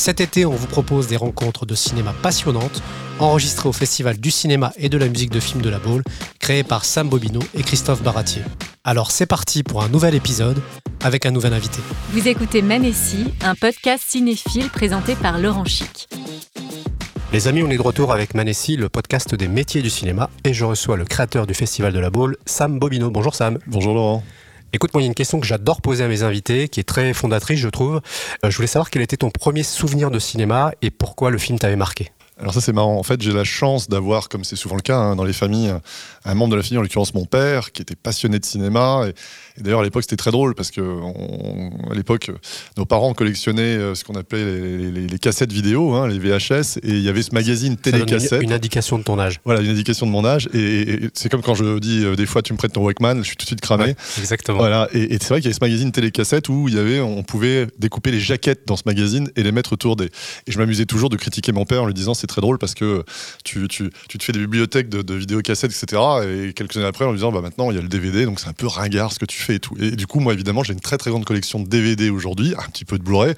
Cet été, on vous propose des rencontres de cinéma passionnantes, enregistrées au Festival du cinéma et de la musique de film de la Baule, créé par Sam Bobino et Christophe Baratier. Alors c'est parti pour un nouvel épisode avec un nouvel invité. Vous écoutez Manessi, un podcast cinéphile présenté par Laurent Chic. Les amis, on est de retour avec Manessi, le podcast des métiers du cinéma, et je reçois le créateur du Festival de la Baule, Sam Bobino. Bonjour Sam. Bonjour Laurent. Écoute, moi, il y a une question que j'adore poser à mes invités, qui est très fondatrice, je trouve. Euh, je voulais savoir quel était ton premier souvenir de cinéma et pourquoi le film t'avait marqué. Alors ça c'est marrant. En fait, j'ai la chance d'avoir, comme c'est souvent le cas hein, dans les familles, un membre de la famille, en l'occurrence mon père, qui était passionné de cinéma. Et, d'ailleurs à l'époque c'était très drôle parce que à l'époque nos parents collectionnaient euh, ce qu'on appelait les, cassettes vidéo, hein, les VHS, et il y avait ce magazine télécassette. Une, une indication de ton âge. Voilà, une indication de mon âge. Et, c'est comme quand je dis euh, des fois tu me prêtes ton Walkman, je suis tout de suite cramé. exactement. Voilà. Et, c'est vrai qu'il y avait ce magazine télécassette où il y avait, on pouvait découper les jaquettes dans ce magazine et les mettre autour des. Et je m'amusais toujours de critiquer mon père en lui disant c'est très drôle parce que tu, tu, tu, te fais des bibliothèques de, de vidéocassettes, etc. Et quelques années après, en disant, bah maintenant, il y a le DVD, donc c'est un peu ringard ce que tu fais et tout. Et du coup, moi, évidemment, j'ai une très très grande collection de DVD aujourd'hui, un petit peu de Blu-ray.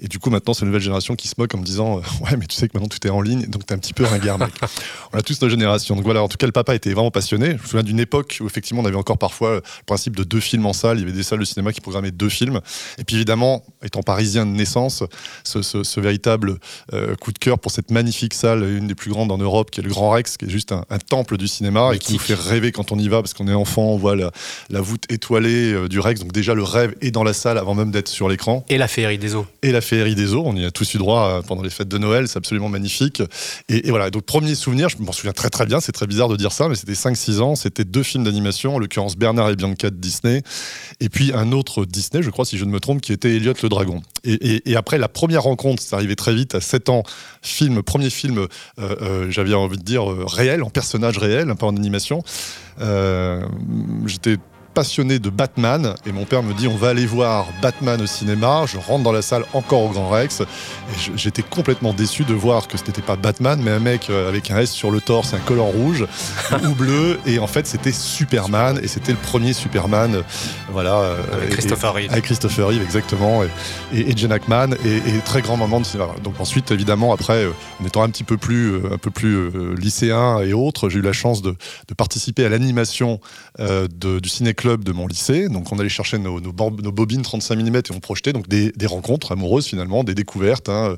Et du coup, maintenant, c'est une nouvelle génération qui se moque en me disant, euh, ouais, mais tu sais que maintenant tout est en ligne, donc t'es un petit peu ringard, mec. on a tous notre génération. Donc voilà, en tout cas, le papa était vraiment passionné. Je me souviens d'une époque où effectivement, on avait encore parfois le principe de deux films en salle. Il y avait des salles de cinéma qui programmaient deux films. Et puis évidemment, étant parisien de naissance, ce, ce, véritable euh, coup de cœur pour cette magnifique salle, une des plus grandes en Europe, qui est le Grand Rex, qui est juste un, temple du cinéma et qui nous fait rêver quand on y va, parce qu'on est enfant, on voit la, voûte étoilée euh, du Rex. Donc déjà, le rêve est dans la salle avant même d'être sur l'écran. Et la féerie des eaux. Et la féerie des eaux. On y a tous eu droit euh, pendant les fêtes de Noël. C'est absolument magnifique. Et, voilà. Donc, premier souvenir, je m'en souviens très très bien. C'est très bizarre de dire ça, mais c'était 5-6 ans. C'était deux films d'animation, en l'occurrence Bernard et Bianca de Disney. Et puis un autre Disney, je crois, si je ne me trompe, qui était Elliot le Dragon. Et, après, la première rencontre, c'est arrivé très vite, à 7 ans, film, premier film, euh, j'avais envie de dire réel, en personnage réel, peu en animation. Euh, j'étais passionné de Batman et mon père me dit on va aller voir Batman au cinéma. Je rentre dans la salle encore au Grand Rex et j'étais complètement déçu de voir que ce n'était pas Batman mais un mec euh, avec un S sur le torse, un collant rouge ou bleu et en fait c'était Superman et c'était le premier Superman euh, voilà euh, avec Christopher Reeve avec Christopher Reeve exactement et, et, Jen Hackman et, très grand moment de cinéma. Donc ensuite évidemment après en étant un petit peu plus un peu plus lycéen et autres, j'ai eu la chance de, de participer à l'animation du ciné club de mon lycée. Donc on allait chercher nos, nos, bobines 35 mm et on projetait donc des, rencontres amoureuses finalement, des découvertes. Hein.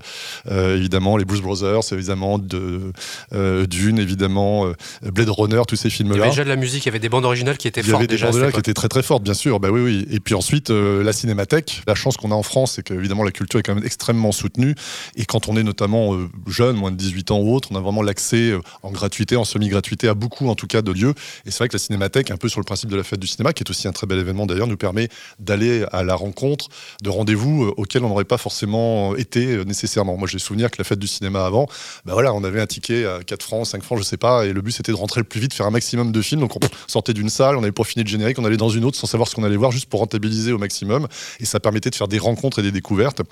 Euh, évidemment les Blues Brothers, évidemment de, euh, Dune, évidemment euh, Blade Runner, tous ces films-là. Il y avait déjà de la musique, il y avait des bandes originales qui étaient fortes. Il y avait des bandes originales qui étaient très très fortes, bien sûr. Bah oui, oui. Et puis ensuite la cinémathèque. La chance qu'on a en France, c'est qu'évidemment la culture est quand même extrêmement soutenue. Et quand on est notamment jeune, moins de 18 ans ou autre, on a vraiment l'accès en gratuité, en semi-gratuité à beaucoup en tout cas de lieux. Et c'est vrai que la cinémathèque, un peu sur le principe de la fête du cinéma, qui est aussi un très bel événement d'ailleurs, nous permet d'aller à la rencontre de rendez-vous euh, auxquels on n'aurait pas forcément été euh, nécessairement. Moi, j'ai souvenir que la fête du cinéma avant, bah voilà, on avait un ticket à 4 francs, 5 francs, je sais pas, et le but c'était de rentrer le plus vite, faire un maximum de films. Donc on sortait d'une salle, on avait pas fini de générique, on allait dans une autre sans savoir ce qu'on allait voir, juste pour rentabiliser au maximum. Et ça permettait de faire des rencontres et des découvertes.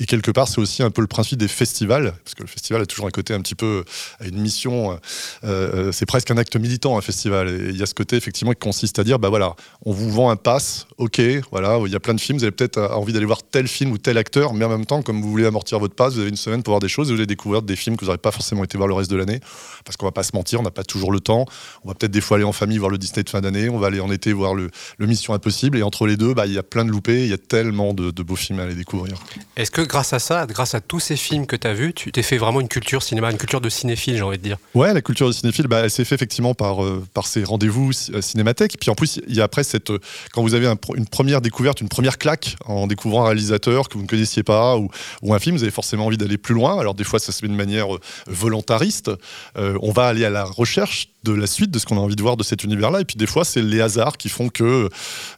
Et quelque part, c'est aussi un peu le principe des festivals, parce que le festival a toujours un côté un petit peu, à une mission, euh, c'est presque un acte militant, un festival. Et il y a ce côté effectivement qui consiste à dire, bah voilà, on vous vend un pass, ok, voilà, il y a plein de films, vous avez peut-être euh, envie d'aller voir tel film ou tel acteur, mais en même temps, comme vous voulez amortir votre pass, vous avez une semaine pour voir des choses, vous allez découvrir des films que vous n'aurez pas forcément été voir le reste de l'année, parce qu'on va pas se mentir, on n'a pas toujours le temps. On va peut-être des fois aller en famille voir le Disney de fin d'année, on va aller en été voir le, Mission Impossible, et entre les deux, bah, il y a plein de loupés, il y a tellement de, beaux films à aller découvrir. Est-ce que grâce à ça, grâce à tous ces films que tu as vus, tu t'es fait vraiment une culture cinéma, une culture de cinéphile, j'ai envie de dire? Ouais, la culture de cinéphile, bah, elle s'est fait effectivement par, euh, par ces rendez-vous euh, cinémathèques. Puis en plus, il y a après, cette, quand vous avez une première découverte, une première claque en découvrant un réalisateur que vous ne connaissiez pas ou, un film, vous avez forcément envie d'aller plus loin. Alors des fois, ça se fait de manière volontariste. on va aller à la recherche de la suite de ce qu'on a envie de voir de cet univers-là. Et puis des fois, c'est les hasards qui font que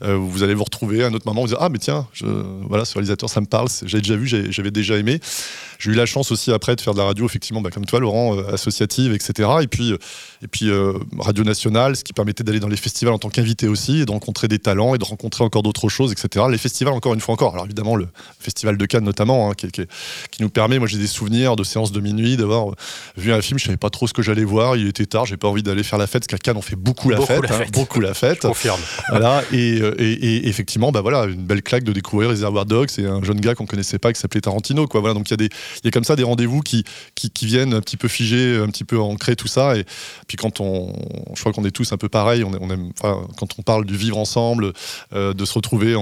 euh, vous allez vous retrouver à un autre moment, vous dire ah mais tiens, voilà, ce réalisateur, ça me parle, j'ai déjà vu, j'avais déjà aimé. J'ai eu la chance aussi après de faire de la radio, effectivement, bah, comme toi, Laurent, euh, associative, etc. Et puis, euh, et puis radio nationale, ce qui permettait d'aller dans les festivals en tant qu'invité aussi, et de rencontrer des talents et de rencontrer encore d'autres choses, etc. Les festivals, encore une fois encore. Alors évidemment, le festival de Cannes notamment, hein, qui, qui, nous permet, moi j'ai des souvenirs de séances de minuit, d'avoir vu un film, je savais pas trop ce que j'allais voir, il était tard, j'ai pas envie d'aller faire la fête, parce qu'à Cannes on fait beaucoup la beaucoup fête, la hein, fête. beaucoup la fête. Je confirme. Voilà, et, et, et, effectivement, bah voilà, une belle claque de découvrir Reservoir Dogs et un jeune gars qu'on connaissait pas qui s'appelait Tarantino, quoi. Voilà, donc il y a des, y a comme ça des rendez-vous qui, qui, qui, viennent un petit peu figer, un petit peu ancrer tout ça. Et puis quand on, je crois qu'on est tous un peu pareil, on, on aime, enfin, quand on parle du vivre ensemble, euh, de se retrouver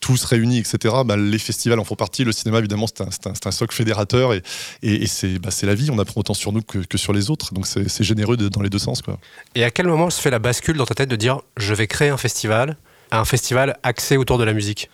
tous réunis, etc. Bah, les festivals en font partie. Le cinéma, évidemment, c'est un, socle fédérateur et, et c'est bah, la vie. On apprend autant sur nous que, sur les autres. Donc c'est généreux dans les deux sens. Et à quel moment se fait la bascule dans ta tête de dire je vais créer un festival, un festival axé autour de la musique?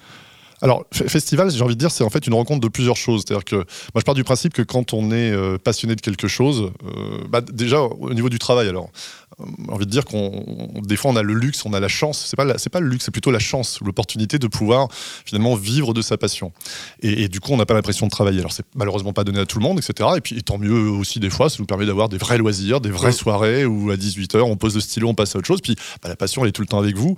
Alors, festival, j'ai envie de dire, c'est en fait une rencontre de plusieurs choses. C'est-à-dire que moi, je pars du principe que quand on est euh, passionné de quelque chose, euh, bah, déjà au niveau du travail, alors, j'ai envie de dire qu'on des fois on a le luxe, on a la chance. C'est pas c'est pas le luxe, c'est plutôt la chance, l'opportunité de pouvoir finalement vivre de sa passion. Et, et du coup, on n'a pas l'impression de travailler. Alors c'est malheureusement pas donné à tout le monde, etc. Et puis tant mieux aussi des fois, ça nous permet d'avoir des vrais loisirs, des vraies soirées où à 18 h on pose le stylo, on passe à autre chose. Puis bah, la passion elle est tout le temps avec vous.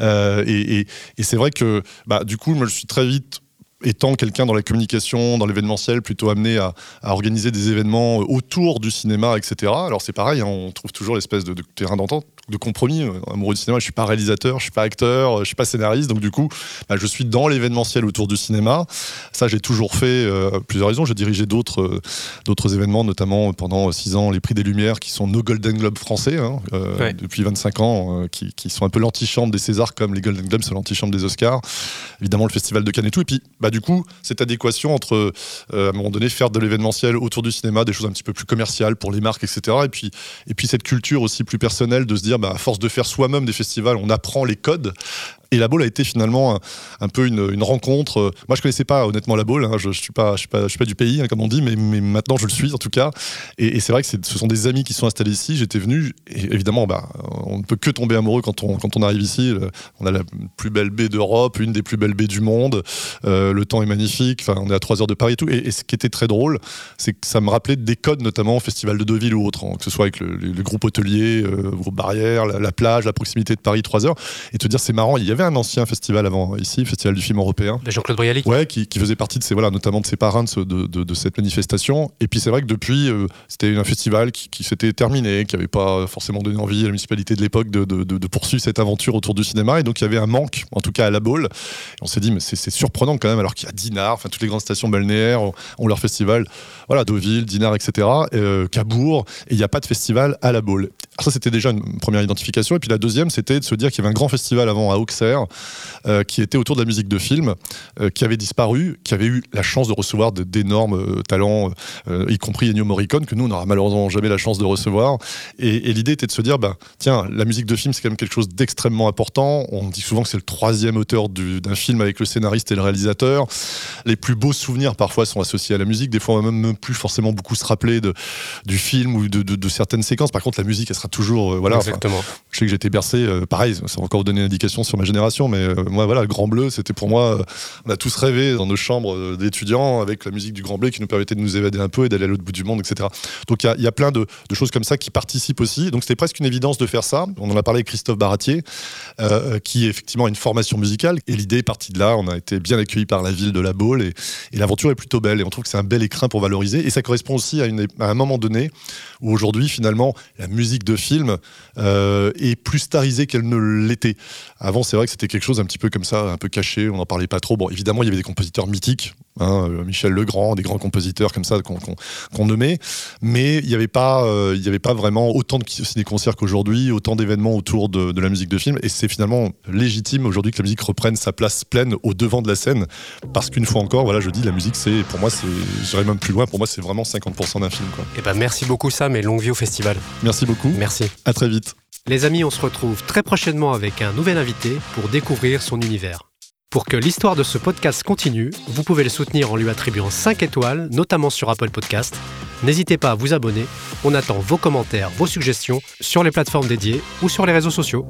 Euh, et c'est vrai que bah, du coup, moi je suis très vite étant quelqu'un dans la communication, dans l'événementiel, plutôt amené à, organiser des événements autour du cinéma, etc. Alors c'est pareil, hein, on trouve toujours l'espèce de, terrain d'entente, de compromis. Euh, amoureux du cinéma, je suis pas réalisateur, je suis pas acteur, je suis pas scénariste, donc du coup, bah, je suis dans l'événementiel autour du cinéma. Ça, j'ai toujours fait euh, plusieurs raisons. J'ai dirigé d'autres euh, d'autres événements, notamment pendant six ans, les Prix des Lumières, qui sont nos Golden Globes français hein, euh, ouais. depuis 25 ans, euh, qui, qui, sont un peu l'antichambre des Césars, comme les Golden Globes sont l'antichambre des Oscars. Évidemment, le Festival de Cannes et tout. Et puis, bah, du coup, cette adéquation entre, euh, à un moment donné, faire de l'événementiel autour du cinéma, des choses un petit peu plus commerciales pour les marques, etc. Et puis, et puis cette culture aussi plus personnelle de se dire, bah, à force de faire soi-même des festivals, on apprend les codes. Et la Baule a été finalement un, peu une, rencontre. Moi, je connaissais pas honnêtement la Baule. Hein. Je, je suis pas, je suis pas, suis pas du pays, hein, comme on dit, mais, maintenant je le suis en tout cas. Et, c'est vrai que ce sont des amis qui sont installés ici. J'étais venu, évidemment, bah, on ne peut que tomber amoureux quand on, quand on arrive ici. On a la plus belle baie d'Europe, une des plus belles baies du monde. Euh, le temps est magnifique. Enfin, on est à 3 heures de Paris et tout. Et, ce qui était très drôle, c'est que ça me rappelait des codes, notamment au Festival de Deauville ou autre, hein, que ce soit avec le, groupe hôtelier, euh, le groupe barrière, la, la, plage, la proximité de Paris, 3 heures. Et te dire, c'est marrant, il avait un ancien festival avant ici, Festival du film européen. Jean-Claude Brialy. Ouais, qui, qui, faisait partie de ces, voilà, notamment de ses parrains de, ce, de, de, de, cette manifestation. Et puis c'est vrai que depuis, euh, c'était un festival qui, qui s'était terminé, qui n'avait pas forcément donné envie à la municipalité de l'époque de, de, poursuivre cette aventure autour du cinéma. Et donc il y avait un manque, en tout cas à la Baule. Et on s'est dit, mais c'est surprenant quand même, alors qu'il y a Dinard, enfin toutes les grandes stations balnéaires ont, ont leur festival. Voilà, Deauville, Dinard, etc. Euh, Cabourg. Et il n'y a pas de festival à la Baule. Ça, c'était déjà une première identification. Et puis la deuxième, c'était de se dire qu'il y avait un grand festival avant à Auxerre, euh, qui était autour de la musique de film, euh, qui avait disparu, qui avait eu la chance de recevoir d'énormes euh, talents, y compris Ennio Morricone, que nous, on n'aura malheureusement jamais la chance de recevoir. Et, l'idée était de se dire, bah, tiens, la musique de film, c'est quand même quelque chose d'extrêmement important. On dit souvent que c'est le troisième auteur d'un film avec le scénariste et le réalisateur. Les plus beaux souvenirs, parfois, sont associés à la musique. Des fois, on va même plus forcément beaucoup se rappeler du film ou de, de, certaines séquences. Par contre, la musique, elle sera toujours. Euh, voilà, Exactement. Enfin, je sais que j'étais bercé, euh, pareil, ça va encore vous donner une indication sur ma génération, mais euh, moi, voilà, le Grand Bleu, c'était pour moi. on a tous rêvé dans nos chambres d'étudiants avec la musique du Grand Bleu qui nous permettait de nous évader un peu et d'aller à l'autre bout du monde, etc. Donc il y, y, a plein de, de, choses comme ça qui participent aussi. Donc c'était presque une évidence de faire ça. On en a parlé avec Christophe Baratier, qui effectivement a une formation musicale. Et l'idée est partie de là. On a été bien accueillis par la ville de La Baule et, et l'aventure est plutôt belle. Et on trouve que c'est un bel écrin pour valoriser. Et ça correspond aussi à, une, à un moment donné où aujourd'hui, finalement, la musique de film euh, est plus starisée qu'elle ne l'était. Avant, c'est vrai que c'était quelque chose un petit peu comme ça, un peu caché. On n'en parlait pas trop. Bon, évidemment, il y avait des compositeurs mythiques. Hein, Michel Legrand, des grands compositeurs comme ça qu'on qu qu nommait, mais il n'y avait pas, euh, il y avait pas vraiment autant de ciné-concerts qu'aujourd'hui, autant d'événements autour de, de, la musique de film, et c'est finalement légitime aujourd'hui que la musique reprenne sa place pleine au devant de la scène, parce qu'une fois encore, voilà, je dis, la musique, c'est pour moi, c'est, j'irai même plus loin, pour moi, c'est vraiment 50% d'un film. Quoi. Et eh ben merci beaucoup Sam et longue vie au festival. Merci beaucoup. Merci. À très vite. Les amis, on se retrouve très prochainement avec un nouvel invité pour découvrir son univers. Pour que l'histoire de ce podcast continue, vous pouvez le soutenir en lui attribuant 5 étoiles, notamment sur Apple Podcast. N'hésitez pas à vous abonner. On attend vos commentaires, vos suggestions sur les plateformes dédiées ou sur les réseaux sociaux.